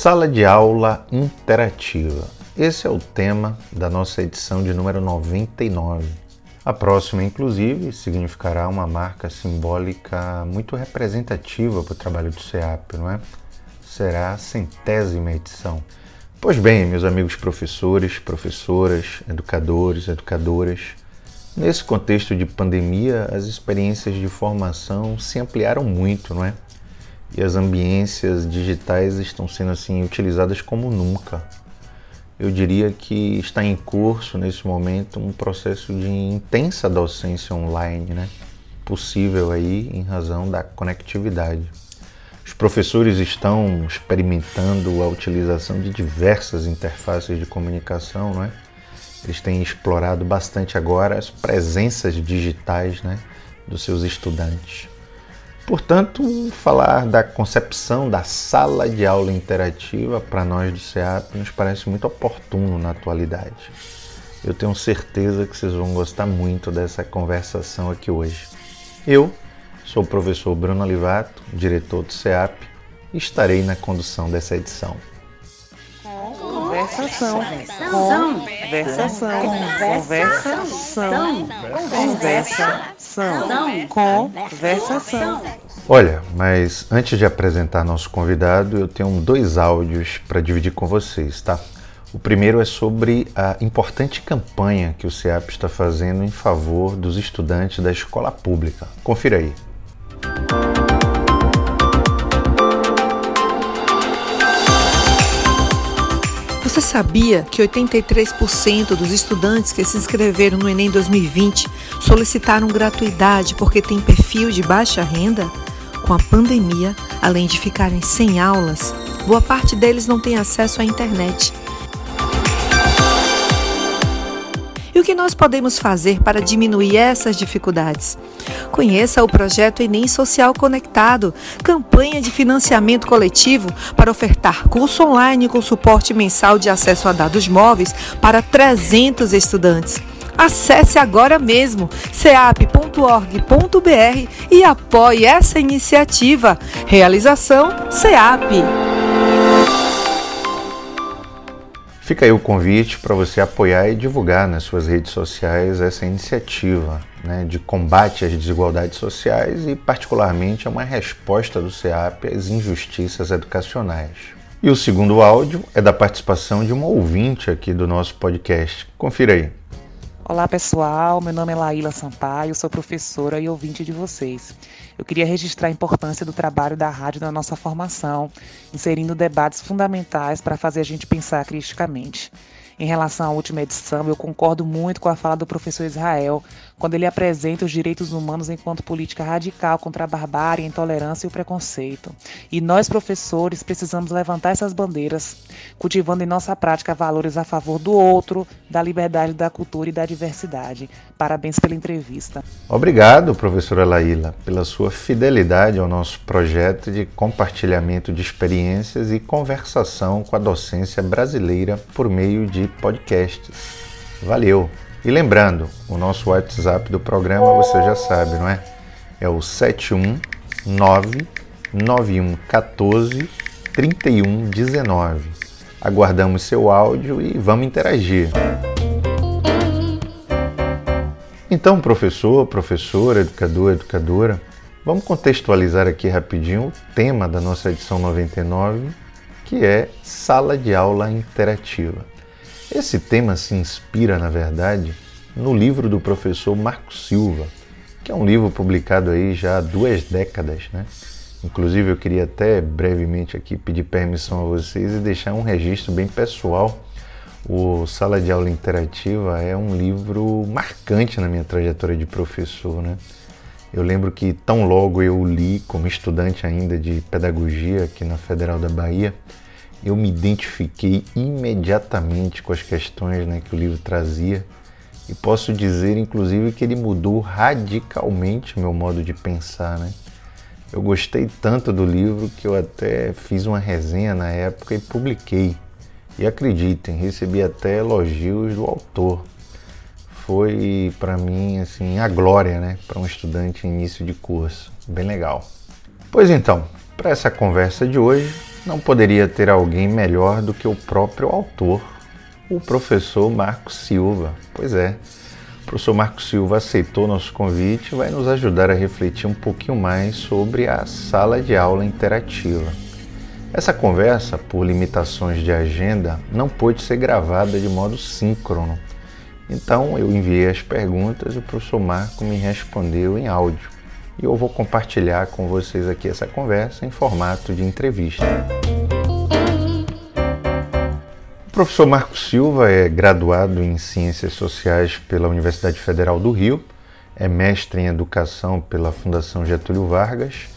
Sala de aula interativa. Esse é o tema da nossa edição de número 99. A próxima, inclusive, significará uma marca simbólica muito representativa para o trabalho do CEAP, não é? Será a centésima edição. Pois bem, meus amigos professores, professoras, educadores, educadoras, nesse contexto de pandemia, as experiências de formação se ampliaram muito, não é? E as ambiências digitais estão sendo assim utilizadas como nunca. Eu diria que está em curso nesse momento um processo de intensa docência online, né? Possível aí em razão da conectividade. Os professores estão experimentando a utilização de diversas interfaces de comunicação, não é? Eles têm explorado bastante agora as presenças digitais, né, dos seus estudantes. Portanto, falar da concepção da sala de aula interativa para nós do CEAP nos parece muito oportuno na atualidade. Eu tenho certeza que vocês vão gostar muito dessa conversação aqui hoje. Eu sou o professor Bruno Olivato, diretor do CEAP, e estarei na condução dessa edição. Conversação, conversação, conversação, conversação conversação. Conversação. Olha, mas antes de apresentar nosso convidado, eu tenho dois áudios para dividir com vocês, tá? O primeiro é sobre a importante campanha que o CEAP está fazendo em favor dos estudantes da escola pública. Confira aí. Você sabia que 83% dos estudantes que se inscreveram no Enem 2020 solicitaram gratuidade porque têm perfil de baixa renda? Com a pandemia, além de ficarem sem aulas, boa parte deles não tem acesso à internet nós podemos fazer para diminuir essas dificuldades? Conheça o projeto Enem Social Conectado, campanha de financiamento coletivo para ofertar curso online com suporte mensal de acesso a dados móveis para 300 estudantes. Acesse agora mesmo ceap.org.br e apoie essa iniciativa. Realização CEAP. Fica aí o convite para você apoiar e divulgar nas suas redes sociais essa iniciativa né, de combate às desigualdades sociais e, particularmente, a uma resposta do CEAP às injustiças educacionais. E o segundo áudio é da participação de uma ouvinte aqui do nosso podcast. Confira aí. Olá pessoal, meu nome é Laíla Sampaio, sou professora e ouvinte de vocês. Eu queria registrar a importância do trabalho da rádio na nossa formação, inserindo debates fundamentais para fazer a gente pensar criticamente. Em relação à última edição, eu concordo muito com a fala do professor Israel, quando ele apresenta os direitos humanos enquanto política radical contra a barbárie, a intolerância e o preconceito. E nós, professores, precisamos levantar essas bandeiras, cultivando em nossa prática valores a favor do outro, da liberdade, da cultura e da diversidade. Parabéns pela entrevista. Obrigado, professora Laíla, pela sua fidelidade ao nosso projeto de compartilhamento de experiências e conversação com a docência brasileira por meio de podcasts. Valeu! E lembrando, o nosso WhatsApp do programa você já sabe, não é? É o 719 9114 3119. Aguardamos seu áudio e vamos interagir. Então, professor, professora, educador, educadora, vamos contextualizar aqui rapidinho o tema da nossa edição 99, que é sala de aula interativa. Esse tema se inspira, na verdade, no livro do professor Marco Silva, que é um livro publicado aí já há duas décadas, né? Inclusive eu queria até brevemente aqui pedir permissão a vocês e deixar um registro bem pessoal. O Sala de Aula Interativa é um livro marcante na minha trajetória de professor, né? Eu lembro que tão logo eu li como estudante ainda de pedagogia aqui na Federal da Bahia, eu me identifiquei imediatamente com as questões né, que o livro trazia e posso dizer, inclusive, que ele mudou radicalmente meu modo de pensar. Né? Eu gostei tanto do livro que eu até fiz uma resenha na época e publiquei. E acreditem, recebi até elogios do autor. Foi para mim assim a glória, né, para um estudante em início de curso. Bem legal. Pois então, para essa conversa de hoje, não poderia ter alguém melhor do que o próprio autor, o professor Marcos Silva. Pois é, o professor Marcos Silva aceitou nosso convite e vai nos ajudar a refletir um pouquinho mais sobre a sala de aula interativa. Essa conversa, por limitações de agenda, não pôde ser gravada de modo síncrono. Então eu enviei as perguntas e o professor Marco me respondeu em áudio. E eu vou compartilhar com vocês aqui essa conversa em formato de entrevista. O professor Marco Silva é graduado em Ciências Sociais pela Universidade Federal do Rio, é mestre em Educação pela Fundação Getúlio Vargas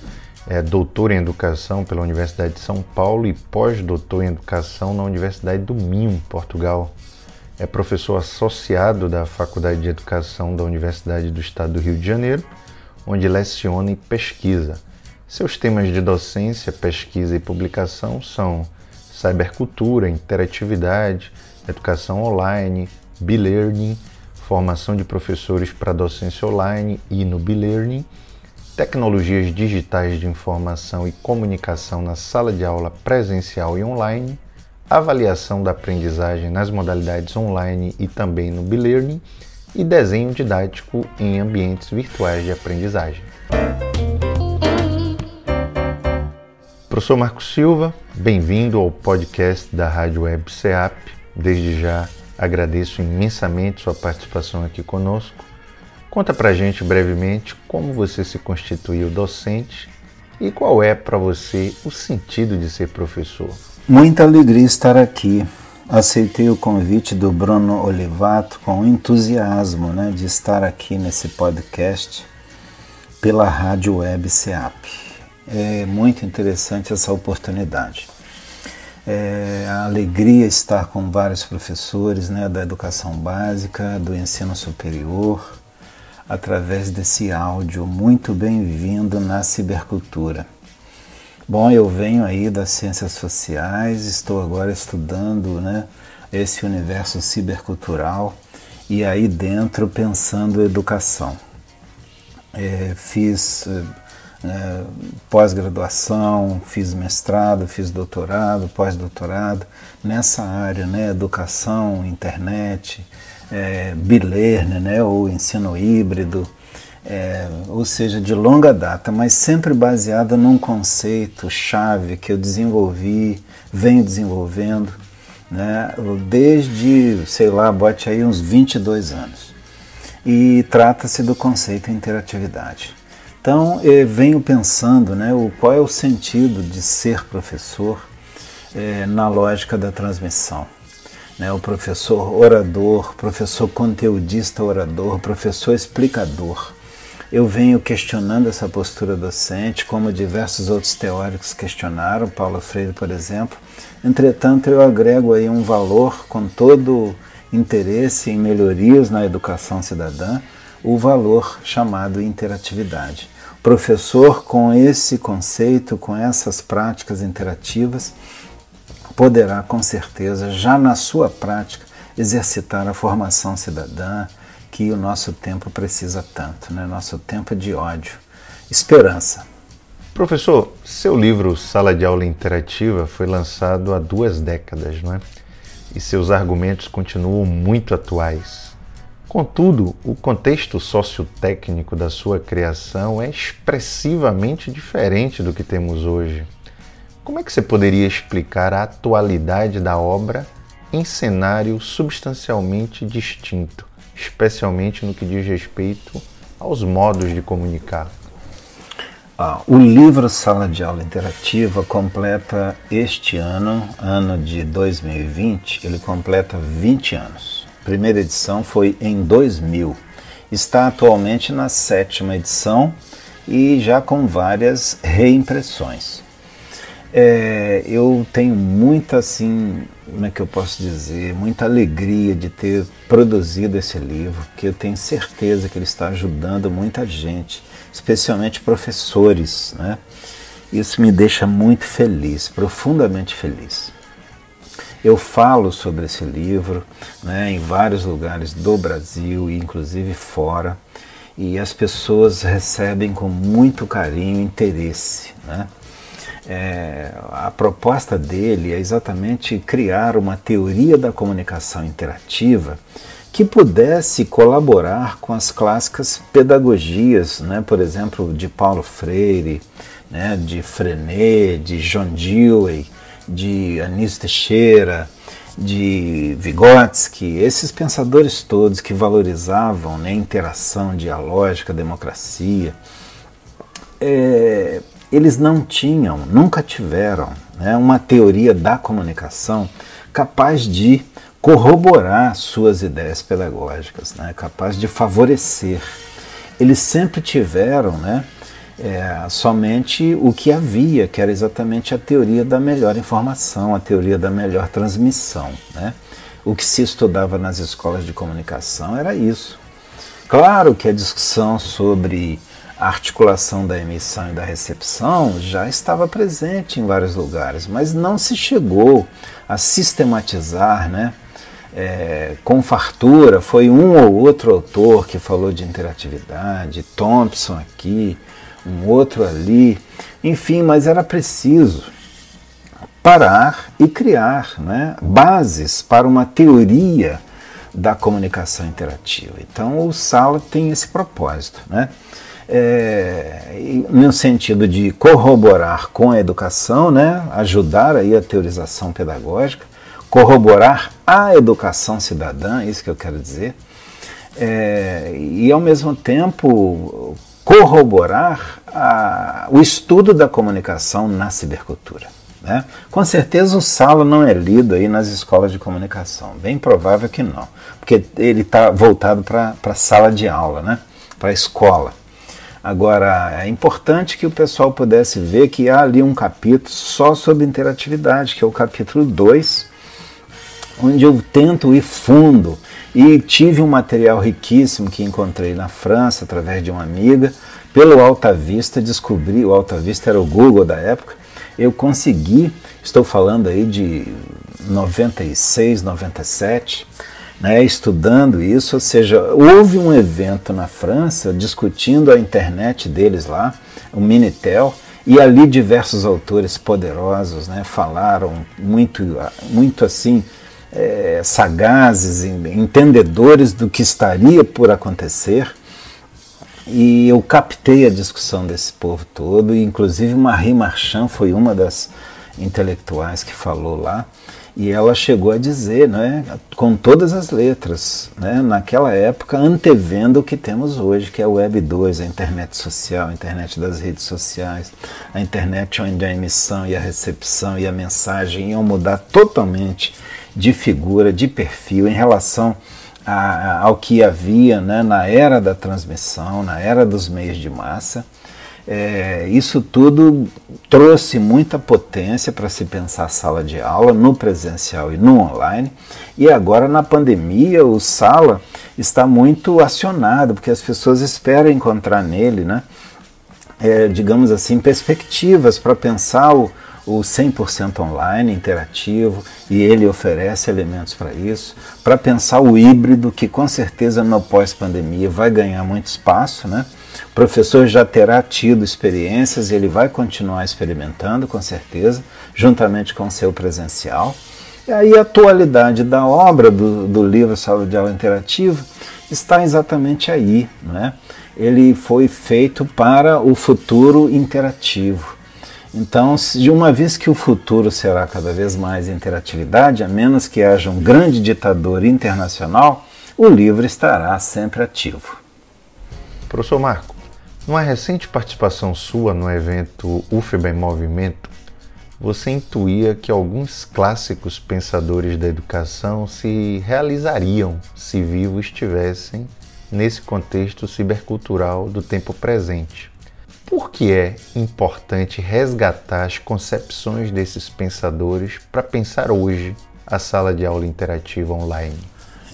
é doutor em Educação pela Universidade de São Paulo e pós-doutor em Educação na Universidade do Minho, Portugal. É professor associado da Faculdade de Educação da Universidade do Estado do Rio de Janeiro, onde leciona e pesquisa. Seus temas de docência, pesquisa e publicação são cybercultura, interatividade, educação online, e-learning, formação de professores para docência online e no e-learning tecnologias digitais de informação e comunicação na sala de aula presencial e online, avaliação da aprendizagem nas modalidades online e também no e-learning e desenho didático em ambientes virtuais de aprendizagem. Professor Marcos Silva, bem-vindo ao podcast da Rádio Web CEAP. Desde já agradeço imensamente sua participação aqui conosco. Conta pra gente brevemente como você se constituiu docente e qual é para você o sentido de ser professor. Muita alegria estar aqui. Aceitei o convite do Bruno Olivato com entusiasmo né, de estar aqui nesse podcast pela Rádio Web SEAP. É muito interessante essa oportunidade. É a alegria estar com vários professores né, da educação básica, do ensino superior, através desse áudio. Muito bem-vindo na cibercultura. Bom, eu venho aí das ciências sociais, estou agora estudando né, esse universo cibercultural e aí dentro pensando educação. É, fiz é, pós-graduação, fiz mestrado, fiz doutorado, pós-doutorado nessa área, né, educação, internet, é, né, ou ensino híbrido, é, ou seja, de longa data, mas sempre baseada num conceito chave que eu desenvolvi, venho desenvolvendo, né, desde, sei lá, bote aí uns 22 anos. E trata-se do conceito interatividade. Então, eu venho pensando né, o, qual é o sentido de ser professor é, na lógica da transmissão né, o professor orador, professor conteudista orador, professor explicador. Eu venho questionando essa postura docente, como diversos outros teóricos questionaram, Paulo Freire, por exemplo. Entretanto, eu agrego aí um valor com todo interesse em melhorias na educação cidadã, o valor chamado interatividade. O professor, com esse conceito, com essas práticas interativas, poderá com certeza, já na sua prática, exercitar a formação cidadã que o nosso tempo precisa tanto, né? nosso tempo de ódio. Esperança. Professor, seu livro Sala de Aula Interativa foi lançado há duas décadas, não é? E seus argumentos continuam muito atuais. Contudo, o contexto sociotécnico da sua criação é expressivamente diferente do que temos hoje. Como é que você poderia explicar a atualidade da obra em cenário substancialmente distinto, especialmente no que diz respeito aos modos de comunicar? Ah, o livro Sala de Aula Interativa completa este ano, ano de 2020, ele completa 20 anos. A primeira edição foi em 2000. Está atualmente na sétima edição e já com várias reimpressões. É, eu tenho muita, assim, como é que eu posso dizer, muita alegria de ter produzido esse livro, que eu tenho certeza que ele está ajudando muita gente, especialmente professores, né? Isso me deixa muito feliz, profundamente feliz. Eu falo sobre esse livro né, em vários lugares do Brasil e inclusive fora, e as pessoas recebem com muito carinho e interesse. Né? É, a proposta dele é exatamente criar uma teoria da comunicação interativa que pudesse colaborar com as clássicas pedagogias, né, por exemplo, de Paulo Freire, né, de Frenet, de John Dewey, de Anísio Teixeira, de Vygotsky, esses pensadores todos que valorizavam né, interação dialógica, democracia, é, eles não tinham, nunca tiveram né, uma teoria da comunicação capaz de corroborar suas ideias pedagógicas, né, capaz de favorecer. Eles sempre tiveram né, é, somente o que havia, que era exatamente a teoria da melhor informação, a teoria da melhor transmissão. Né? O que se estudava nas escolas de comunicação era isso. Claro que a discussão sobre a articulação da emissão e da recepção já estava presente em vários lugares, mas não se chegou a sistematizar né, é, com fartura. Foi um ou outro autor que falou de interatividade, Thompson aqui, um outro ali, enfim, mas era preciso parar e criar né, bases para uma teoria da comunicação interativa. Então o Sala tem esse propósito, né? É, no sentido de corroborar com a educação, né, ajudar aí a teorização pedagógica, corroborar a educação cidadã, isso que eu quero dizer, é, e ao mesmo tempo corroborar a, o estudo da comunicação na cibercultura. Né? Com certeza o Salo não é lido aí nas escolas de comunicação, bem provável que não, porque ele está voltado para a sala de aula, né? para a escola. Agora, é importante que o pessoal pudesse ver que há ali um capítulo só sobre interatividade, que é o capítulo 2, onde eu tento ir fundo e tive um material riquíssimo que encontrei na França através de uma amiga. Pelo Alta Vista, descobri, o Alta Vista era o Google da época, eu consegui, estou falando aí de 96, 97, né, estudando isso, ou seja, houve um evento na França discutindo a internet deles lá, o Minitel, e ali diversos autores poderosos né, falaram muito, muito assim, é, sagazes, entendedores do que estaria por acontecer. E eu captei a discussão desse povo todo, e inclusive Marie Marchand foi uma das intelectuais que falou lá, e ela chegou a dizer, né, com todas as letras, né, naquela época, antevendo o que temos hoje, que é a Web 2, a internet social, a internet das redes sociais, a internet onde a emissão e a recepção e a mensagem iam mudar totalmente de figura, de perfil em relação a, ao que havia né, na era da transmissão, na era dos meios de massa. É, isso tudo trouxe muita potência para se pensar sala de aula no presencial e no online. E agora na pandemia o sala está muito acionado, porque as pessoas esperam encontrar nele, né, é, digamos assim, perspectivas para pensar o, o 100% online, interativo, e ele oferece elementos para isso, para pensar o híbrido, que com certeza no pós-pandemia vai ganhar muito espaço, né? O professor já terá tido experiências ele vai continuar experimentando, com certeza, juntamente com o seu presencial. E aí a atualidade da obra do, do livro Sala de Aula Interativa está exatamente aí. Né? Ele foi feito para o futuro interativo. Então, de uma vez que o futuro será cada vez mais interatividade, a menos que haja um grande ditador internacional, o livro estará sempre ativo. Professor Marco, numa recente participação sua no evento UFBA em Movimento, você intuía que alguns clássicos pensadores da educação se realizariam se vivos estivessem nesse contexto cibercultural do tempo presente. Por que é importante resgatar as concepções desses pensadores para pensar hoje a sala de aula interativa online?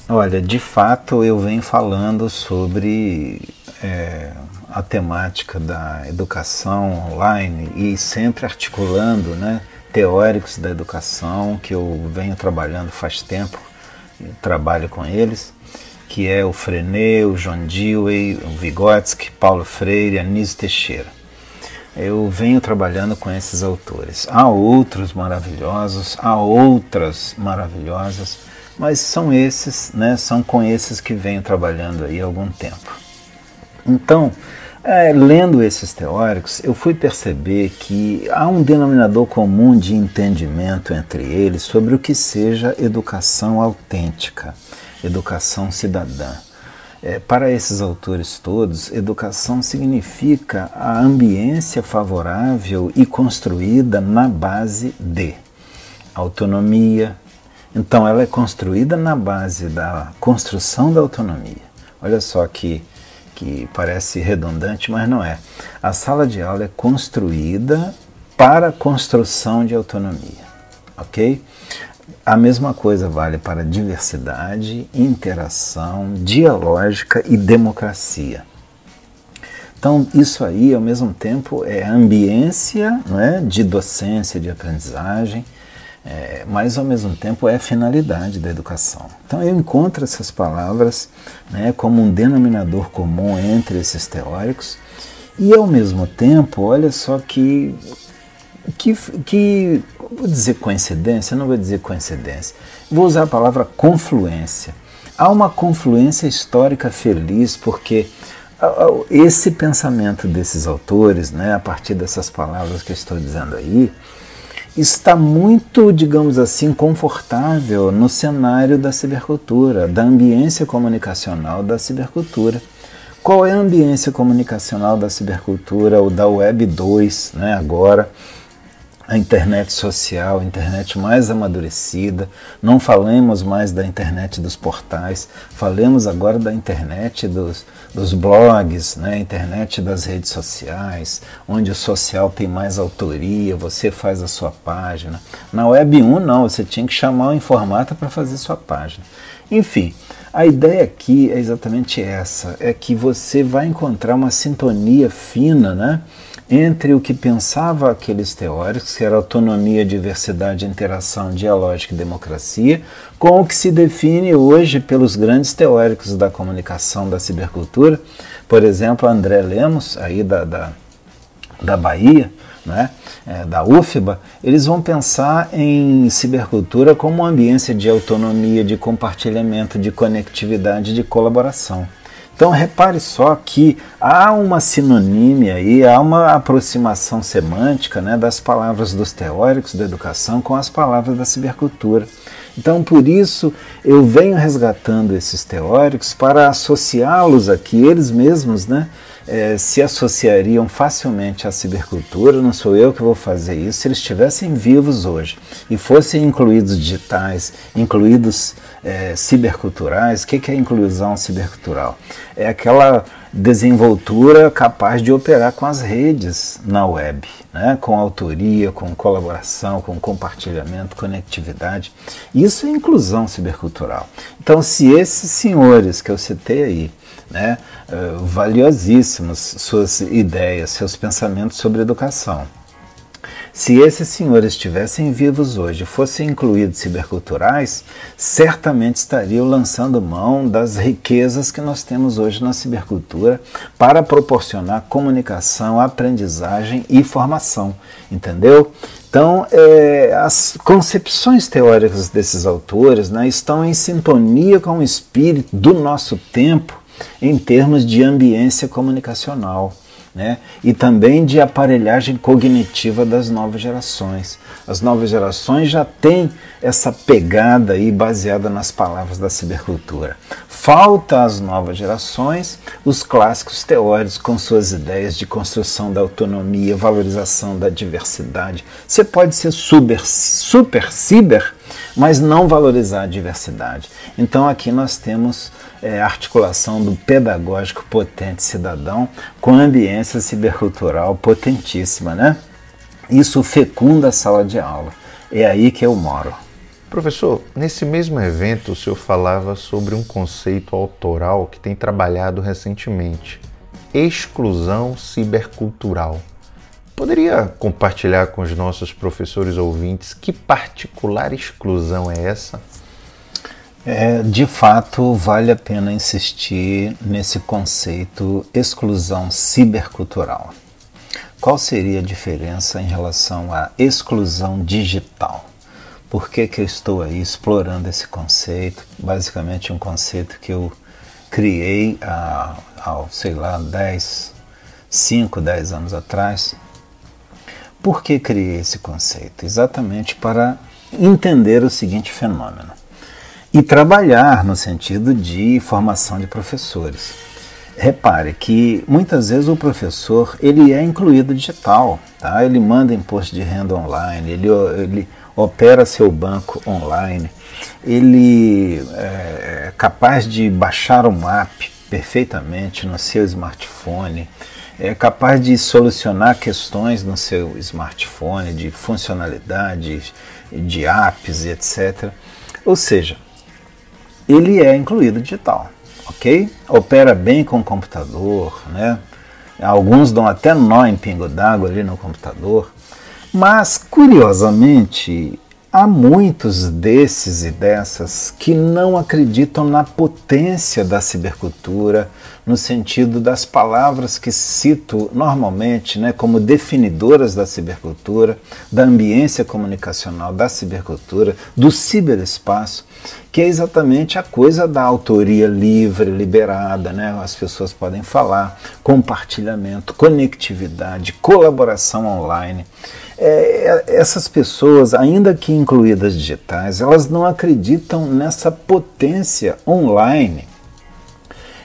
Olha, de fato eu venho falando sobre é, a temática da educação online e sempre articulando né, teóricos da educação que eu venho trabalhando faz tempo, trabalho com eles que é o Frenet, o John Dewey, o Vygotsky, Paulo Freire, Anísio Teixeira. eu venho trabalhando com esses autores. Há outros maravilhosos, há outras maravilhosas, mas são esses, né, são com esses que venho trabalhando aí há algum tempo. Então, é, lendo esses teóricos, eu fui perceber que há um denominador comum de entendimento entre eles sobre o que seja educação autêntica, educação cidadã. É, para esses autores todos, educação significa a ambiência favorável e construída na base de autonomia. Então, ela é construída na base da construção da autonomia. Olha só que, que parece redundante, mas não é. A sala de aula é construída para a construção de autonomia, ok? A mesma coisa vale para diversidade, interação, dialógica e democracia. Então, isso aí, ao mesmo tempo, é ambiência não é, de docência, de aprendizagem, é, mas ao mesmo tempo é finalidade da educação. Então, eu encontro essas palavras né, como um denominador comum entre esses teóricos, e ao mesmo tempo, olha só que que, que vou dizer coincidência, não vou dizer coincidência, vou usar a palavra confluência. Há uma confluência histórica feliz porque esse pensamento desses autores, né, a partir dessas palavras que eu estou dizendo aí, está muito, digamos assim, confortável no cenário da cibercultura, da ambiência comunicacional da cibercultura. Qual é a ambiência comunicacional da cibercultura ou da Web 2, né, agora? A internet social, a internet mais amadurecida. Não falemos mais da internet dos portais, falemos agora da internet dos, dos blogs, né? internet das redes sociais, onde o social tem mais autoria, você faz a sua página. Na Web 1, não, você tinha que chamar o informata para fazer sua página. Enfim, a ideia aqui é exatamente essa: é que você vai encontrar uma sintonia fina, né? Entre o que pensava aqueles teóricos, que era autonomia, diversidade, interação, dialógica e democracia, com o que se define hoje pelos grandes teóricos da comunicação da cibercultura, por exemplo, André Lemos, aí da, da, da Bahia, né, é, da UFBA, eles vão pensar em cibercultura como uma ambiência de autonomia, de compartilhamento, de conectividade, de colaboração. Então repare só que há uma sinonímia aí, há uma aproximação semântica né, das palavras dos teóricos da educação com as palavras da cibercultura. Então, por isso, eu venho resgatando esses teóricos para associá-los aqui, eles mesmos, né, é, se associariam facilmente à cibercultura, não sou eu que vou fazer isso, se eles estivessem vivos hoje e fossem incluídos digitais, incluídos é, ciberculturais, o que, que é inclusão cibercultural? É aquela desenvoltura capaz de operar com as redes na web, né? com autoria, com colaboração, com compartilhamento, conectividade. Isso é inclusão cibercultural. Então, se esses senhores que eu citei aí, né, uh, valiosíssimos, suas ideias, seus pensamentos sobre educação, se esses senhores estivessem vivos hoje, fossem incluídos ciberculturais, certamente estariam lançando mão das riquezas que nós temos hoje na cibercultura para proporcionar comunicação, aprendizagem e formação, entendeu? Então, é, as concepções teóricas desses autores né, estão em sintonia com o espírito do nosso tempo em termos de ambiência comunicacional né? e também de aparelhagem cognitiva das novas gerações. As novas gerações já têm essa pegada aí baseada nas palavras da cibercultura. Falta às novas gerações os clássicos teóricos com suas ideias de construção da autonomia, valorização da diversidade. Você pode ser super, super ciber, mas não valorizar a diversidade. Então aqui nós temos é, articulação do pedagógico potente cidadão com a ambiência cibercultural potentíssima, né? Isso fecunda a sala de aula. É aí que eu moro. Professor, nesse mesmo evento o senhor falava sobre um conceito autoral que tem trabalhado recentemente: exclusão cibercultural. Poderia compartilhar com os nossos professores ouvintes que particular exclusão é essa? É, de fato, vale a pena insistir nesse conceito exclusão cibercultural. qual seria a diferença em relação à exclusão digital? Por que, que eu estou aí explorando esse conceito? Basicamente um conceito que eu criei há, há sei lá, 10, 5, 10 anos atrás. Por que criei esse conceito? Exatamente para entender o seguinte fenômeno e trabalhar no sentido de formação de professores. Repare que muitas vezes o professor ele é incluído digital, tá? ele manda imposto de renda online, ele, ele opera seu banco online, ele é, é capaz de baixar um app perfeitamente no seu smartphone, é capaz de solucionar questões no seu smartphone, de funcionalidades, de apps etc. Ou seja, ele é incluído digital, ok? Opera bem com o computador, né? Alguns dão até nó em pingo d'água ali no computador. Mas, curiosamente, Há muitos desses e dessas que não acreditam na potência da cibercultura, no sentido das palavras que cito normalmente né, como definidoras da cibercultura, da ambiência comunicacional da cibercultura, do ciberespaço, que é exatamente a coisa da autoria livre, liberada, né? as pessoas podem falar, compartilhamento, conectividade, colaboração online é, essas pessoas, ainda que incluídas digitais, elas não acreditam nessa potência online,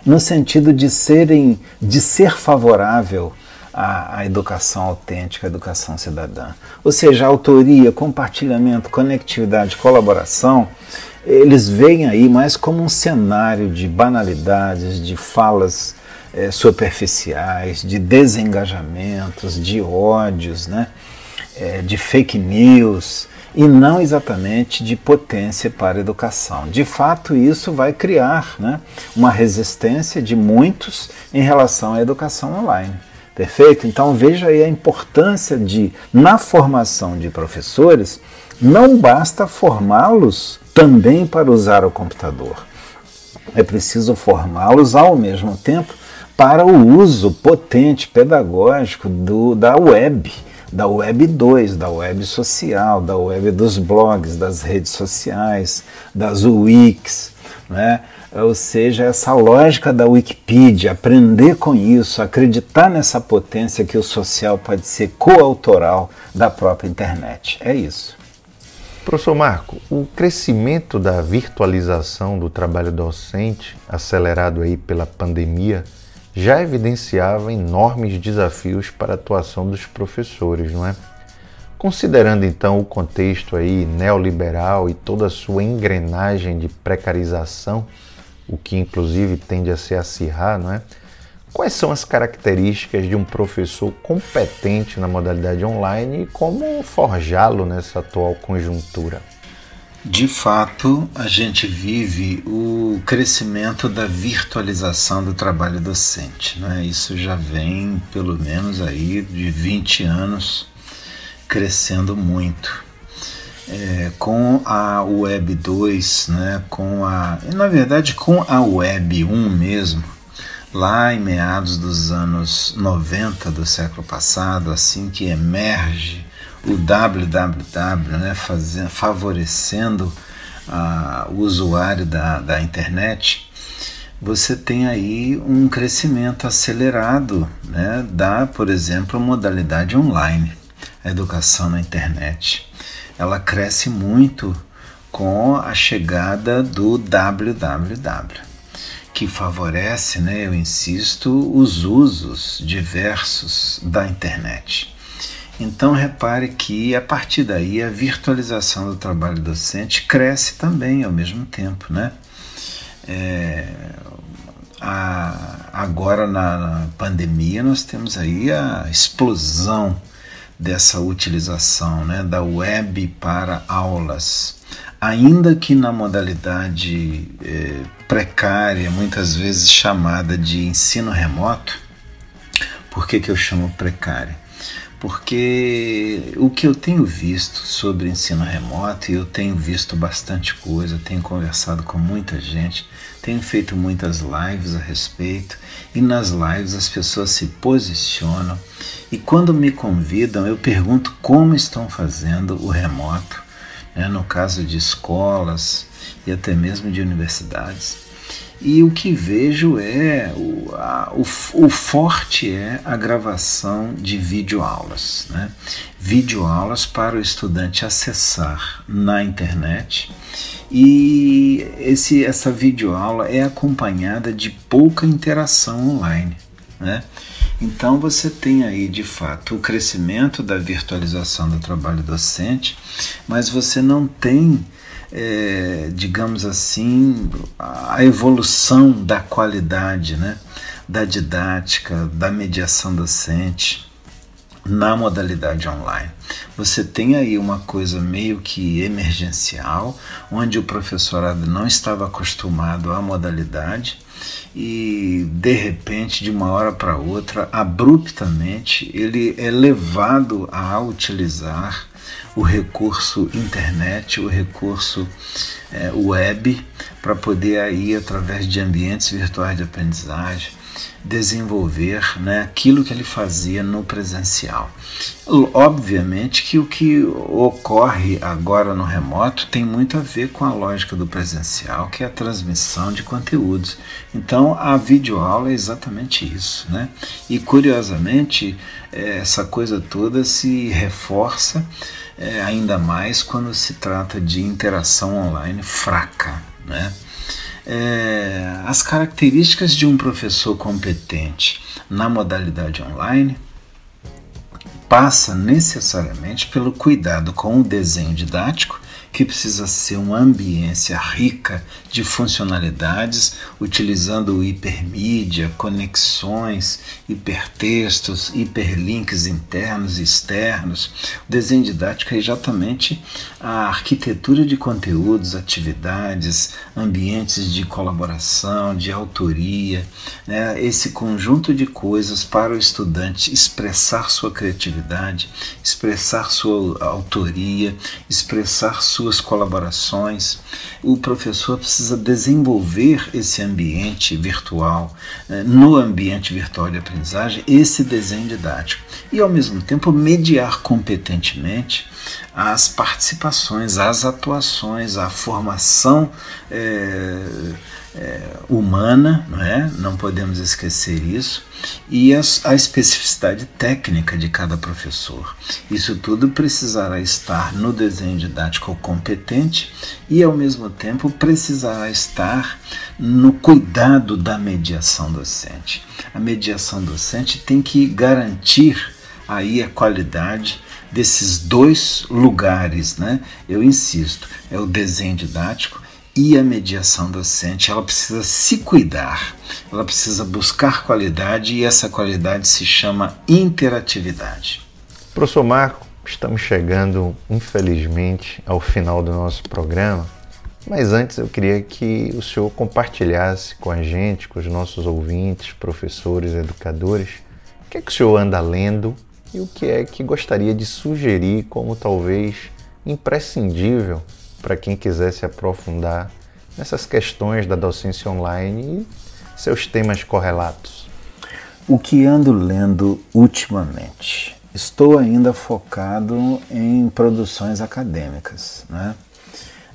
no sentido de serem, de ser favorável à, à educação autêntica, à educação cidadã. Ou seja, autoria, compartilhamento, conectividade, colaboração, eles veem aí mais como um cenário de banalidades, de falas é, superficiais, de desengajamentos, de ódios, né? É, de fake news e não exatamente de potência para a educação. De fato, isso vai criar né, uma resistência de muitos em relação à educação online. Perfeito? Então veja aí a importância de, na formação de professores, não basta formá-los também para usar o computador. É preciso formá-los ao mesmo tempo para o uso potente pedagógico do, da web da web 2, da web social, da web dos blogs, das redes sociais, das wikis, né? ou seja, essa lógica da Wikipedia, aprender com isso, acreditar nessa potência que o social pode ser coautoral da própria internet. É isso. Professor Marco, o crescimento da virtualização do trabalho docente, acelerado aí pela pandemia, já evidenciava enormes desafios para a atuação dos professores, não é? Considerando então o contexto aí neoliberal e toda a sua engrenagem de precarização, o que inclusive tende a se acirrar, não é? Quais são as características de um professor competente na modalidade online e como forjá-lo nessa atual conjuntura? De fato, a gente vive o crescimento da virtualização do trabalho docente. Né? Isso já vem pelo menos aí de 20 anos crescendo muito. É, com a Web 2, né, com a, na verdade com a Web 1 mesmo, lá em meados dos anos 90 do século passado, assim que emerge o www, né, fazendo, favorecendo uh, o usuário da, da internet, você tem aí um crescimento acelerado né, da, por exemplo, modalidade online, a educação na internet. Ela cresce muito com a chegada do www, que favorece, né, eu insisto, os usos diversos da internet. Então repare que a partir daí a virtualização do trabalho docente cresce também ao mesmo tempo, né? É, a, agora na, na pandemia nós temos aí a explosão dessa utilização né, da web para aulas, ainda que na modalidade é, precária, muitas vezes chamada de ensino remoto. Por que, que eu chamo precária? Porque o que eu tenho visto sobre ensino remoto, eu tenho visto bastante coisa, tenho conversado com muita gente, tenho feito muitas lives a respeito e nas lives as pessoas se posicionam e quando me convidam eu pergunto como estão fazendo o remoto, né, no caso de escolas e até mesmo de universidades. E o que vejo é o, a, o, o, forte é a gravação de videoaulas, né? Videoaulas para o estudante acessar na internet. E esse, essa videoaula é acompanhada de pouca interação online, né? Então você tem aí de fato o crescimento da virtualização do trabalho docente, mas você não tem é, digamos assim, a evolução da qualidade, né, da didática, da mediação docente na modalidade online. Você tem aí uma coisa meio que emergencial, onde o professorado não estava acostumado à modalidade e de repente, de uma hora para outra, abruptamente, ele é levado a utilizar o recurso internet, o recurso é, web, para poder aí, através de ambientes virtuais de aprendizagem, desenvolver né, aquilo que ele fazia no presencial. Obviamente que o que ocorre agora no remoto tem muito a ver com a lógica do presencial, que é a transmissão de conteúdos. Então a videoaula é exatamente isso. Né? E curiosamente, é, essa coisa toda se reforça é, ainda mais quando se trata de interação online fraca. Né? É, as características de um professor competente na modalidade online passa necessariamente pelo cuidado com o desenho didático que precisa ser uma ambiência rica de funcionalidades, utilizando hipermídia, conexões, hipertextos, hiperlinks internos e externos. O desenho didático é exatamente a arquitetura de conteúdos, atividades, ambientes de colaboração, de autoria, né? esse conjunto de coisas para o estudante expressar sua criatividade, expressar sua autoria, expressar sua suas colaborações. O professor precisa desenvolver esse ambiente virtual, eh, no ambiente virtual de aprendizagem, esse desenho didático. E, ao mesmo tempo, mediar competentemente as participações, as atuações, a formação. É, é, humana, não é? Não podemos esquecer isso, e a especificidade técnica de cada professor. Isso tudo precisará estar no desenho didático competente e, ao mesmo tempo, precisará estar no cuidado da mediação docente. A mediação docente tem que garantir aí a qualidade desses dois lugares, né? Eu insisto, é o desenho didático e a mediação docente, ela precisa se cuidar, ela precisa buscar qualidade e essa qualidade se chama interatividade. Professor Marco, estamos chegando, infelizmente, ao final do nosso programa, mas antes eu queria que o senhor compartilhasse com a gente, com os nossos ouvintes, professores, educadores, o que é que o senhor anda lendo e o que é que gostaria de sugerir como talvez imprescindível para quem quiser se aprofundar nessas questões da docência online e seus temas correlatos. O que ando lendo ultimamente? Estou ainda focado em produções acadêmicas, né?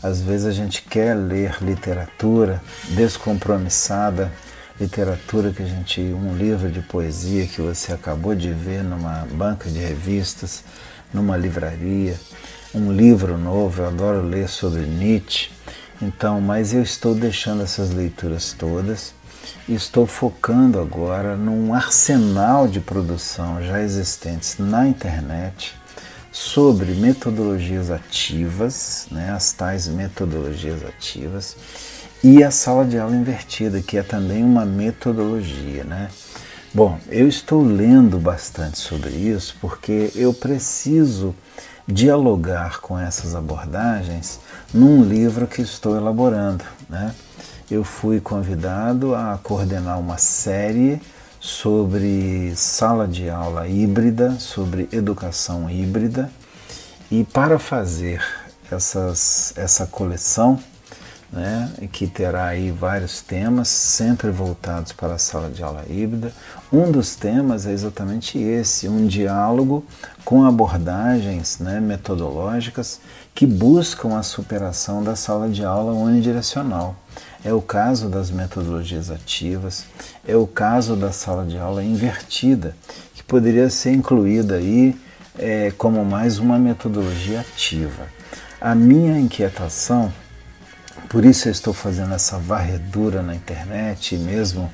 Às vezes a gente quer ler literatura descompromissada, literatura que a gente, um livro de poesia que você acabou de ver numa banca de revistas, numa livraria, um livro novo, eu adoro ler sobre Nietzsche. Então, mas eu estou deixando essas leituras todas e estou focando agora num arsenal de produção já existentes na internet sobre metodologias ativas, né, as tais metodologias ativas, e a sala de aula invertida, que é também uma metodologia, né? Bom, eu estou lendo bastante sobre isso porque eu preciso dialogar com essas abordagens num livro que estou elaborando. Né? Eu fui convidado a coordenar uma série sobre sala de aula híbrida, sobre educação híbrida, e para fazer essas, essa coleção né, que terá aí vários temas, sempre voltados para a sala de aula híbrida. Um dos temas é exatamente esse, um diálogo com abordagens né, metodológicas que buscam a superação da sala de aula unidirecional. É o caso das metodologias ativas, é o caso da sala de aula invertida, que poderia ser incluída aí é, como mais uma metodologia ativa. A minha inquietação por isso eu estou fazendo essa varredura na internet mesmo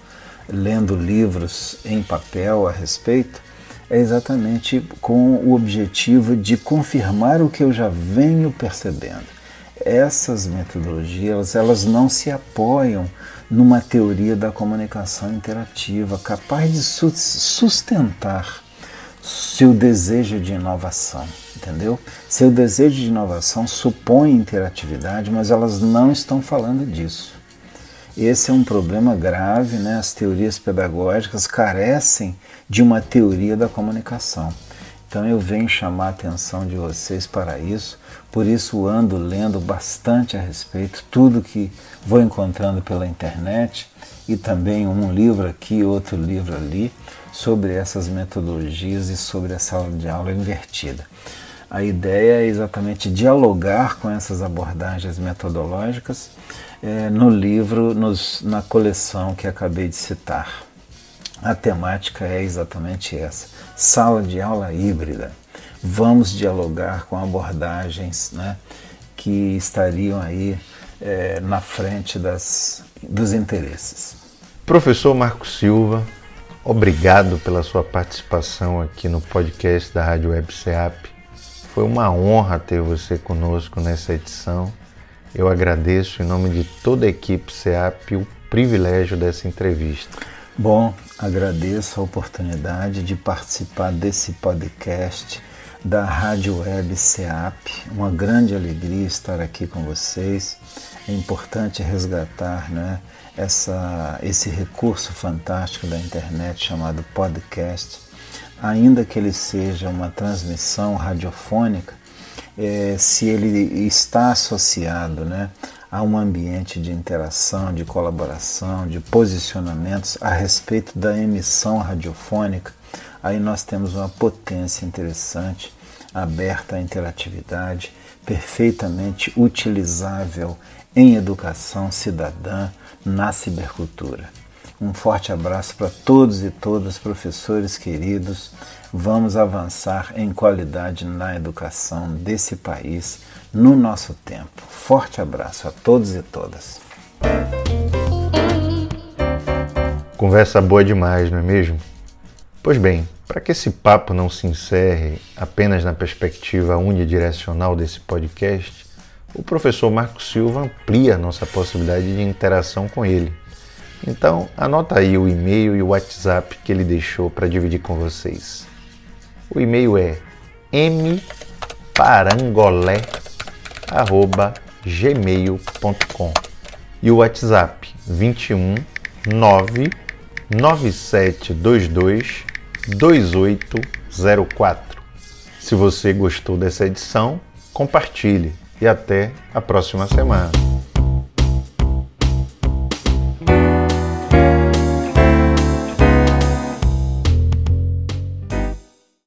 lendo livros em papel a respeito, é exatamente com o objetivo de confirmar o que eu já venho percebendo. Essas metodologias, elas não se apoiam numa teoria da comunicação interativa capaz de sustentar seu desejo de inovação entendeu? Seu desejo de inovação supõe interatividade, mas elas não estão falando disso. Esse é um problema grave, né? As teorias pedagógicas carecem de uma teoria da comunicação. Então eu venho chamar a atenção de vocês para isso, por isso ando lendo bastante a respeito, tudo que vou encontrando pela internet e também um livro aqui, outro livro ali, sobre essas metodologias e sobre a sala de aula invertida. A ideia é exatamente dialogar com essas abordagens metodológicas é, no livro, nos, na coleção que acabei de citar. A temática é exatamente essa: sala de aula híbrida. Vamos dialogar com abordagens né, que estariam aí é, na frente das, dos interesses. Professor Marco Silva, obrigado pela sua participação aqui no podcast da Rádio Web CEAP. Foi uma honra ter você conosco nessa edição. Eu agradeço em nome de toda a equipe SEAP o privilégio dessa entrevista. Bom, agradeço a oportunidade de participar desse podcast da Rádio Web SEAP. Uma grande alegria estar aqui com vocês. É importante resgatar né, essa, esse recurso fantástico da internet chamado podcast ainda que ele seja uma transmissão radiofônica, é, se ele está associado né, a um ambiente de interação, de colaboração, de posicionamentos a respeito da emissão radiofônica, aí nós temos uma potência interessante, aberta à interatividade, perfeitamente utilizável em educação cidadã na cibercultura. Um forte abraço para todos e todas, professores queridos. Vamos avançar em qualidade na educação desse país no nosso tempo. Forte abraço a todos e todas. Conversa boa demais, não é mesmo? Pois bem, para que esse papo não se encerre apenas na perspectiva unidirecional desse podcast, o professor Marco Silva amplia nossa possibilidade de interação com ele então, anota aí o e-mail e o WhatsApp que ele deixou para dividir com vocês. O e-mail é mparangolé@gmail.com e o WhatsApp 21 99722 2804. Se você gostou dessa edição, compartilhe e até a próxima semana.